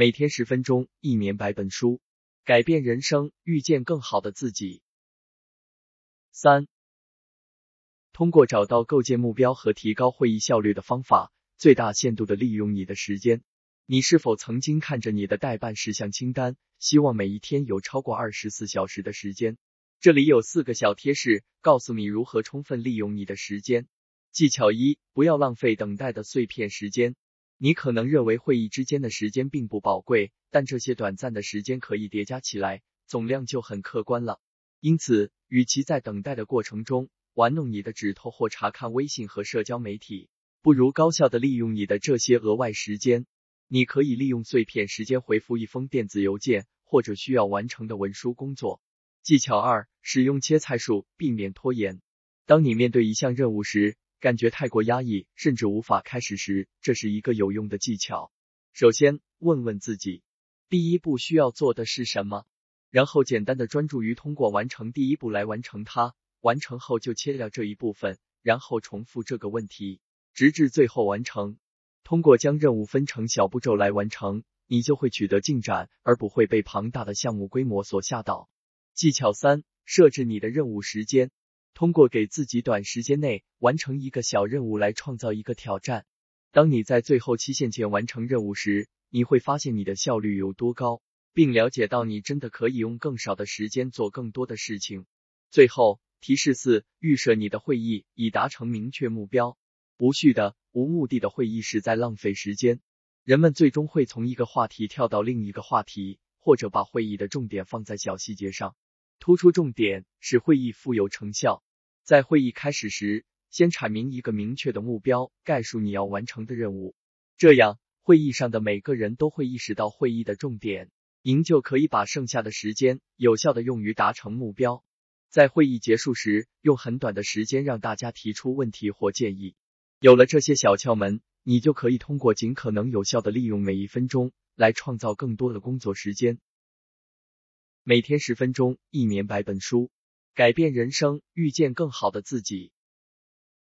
每天十分钟，一年百本书，改变人生，遇见更好的自己。三，通过找到构建目标和提高会议效率的方法，最大限度的利用你的时间。你是否曾经看着你的待办事项清单，希望每一天有超过二十四小时的时间？这里有四个小贴士，告诉你如何充分利用你的时间。技巧一：不要浪费等待的碎片时间。你可能认为会议之间的时间并不宝贵，但这些短暂的时间可以叠加起来，总量就很可观了。因此，与其在等待的过程中玩弄你的指头或查看微信和社交媒体，不如高效的利用你的这些额外时间。你可以利用碎片时间回复一封电子邮件，或者需要完成的文书工作。技巧二：使用切菜术，避免拖延。当你面对一项任务时，感觉太过压抑，甚至无法开始时，这是一个有用的技巧。首先，问问自己，第一步需要做的是什么，然后简单的专注于通过完成第一步来完成它。完成后就切掉这一部分，然后重复这个问题，直至最后完成。通过将任务分成小步骤来完成，你就会取得进展，而不会被庞大的项目规模所吓倒。技巧三：设置你的任务时间。通过给自己短时间内完成一个小任务来创造一个挑战。当你在最后期限前完成任务时，你会发现你的效率有多高，并了解到你真的可以用更少的时间做更多的事情。最后，提示四：预设你的会议以达成明确目标。无序的、无目的的会议是在浪费时间。人们最终会从一个话题跳到另一个话题，或者把会议的重点放在小细节上。突出重点，使会议富有成效。在会议开始时，先阐明一个明确的目标，概述你要完成的任务，这样会议上的每个人都会意识到会议的重点，您就可以把剩下的时间有效的用于达成目标。在会议结束时，用很短的时间让大家提出问题或建议。有了这些小窍门，你就可以通过尽可能有效的利用每一分钟，来创造更多的工作时间。每天十分钟，一年百本书。改变人生，遇见更好的自己。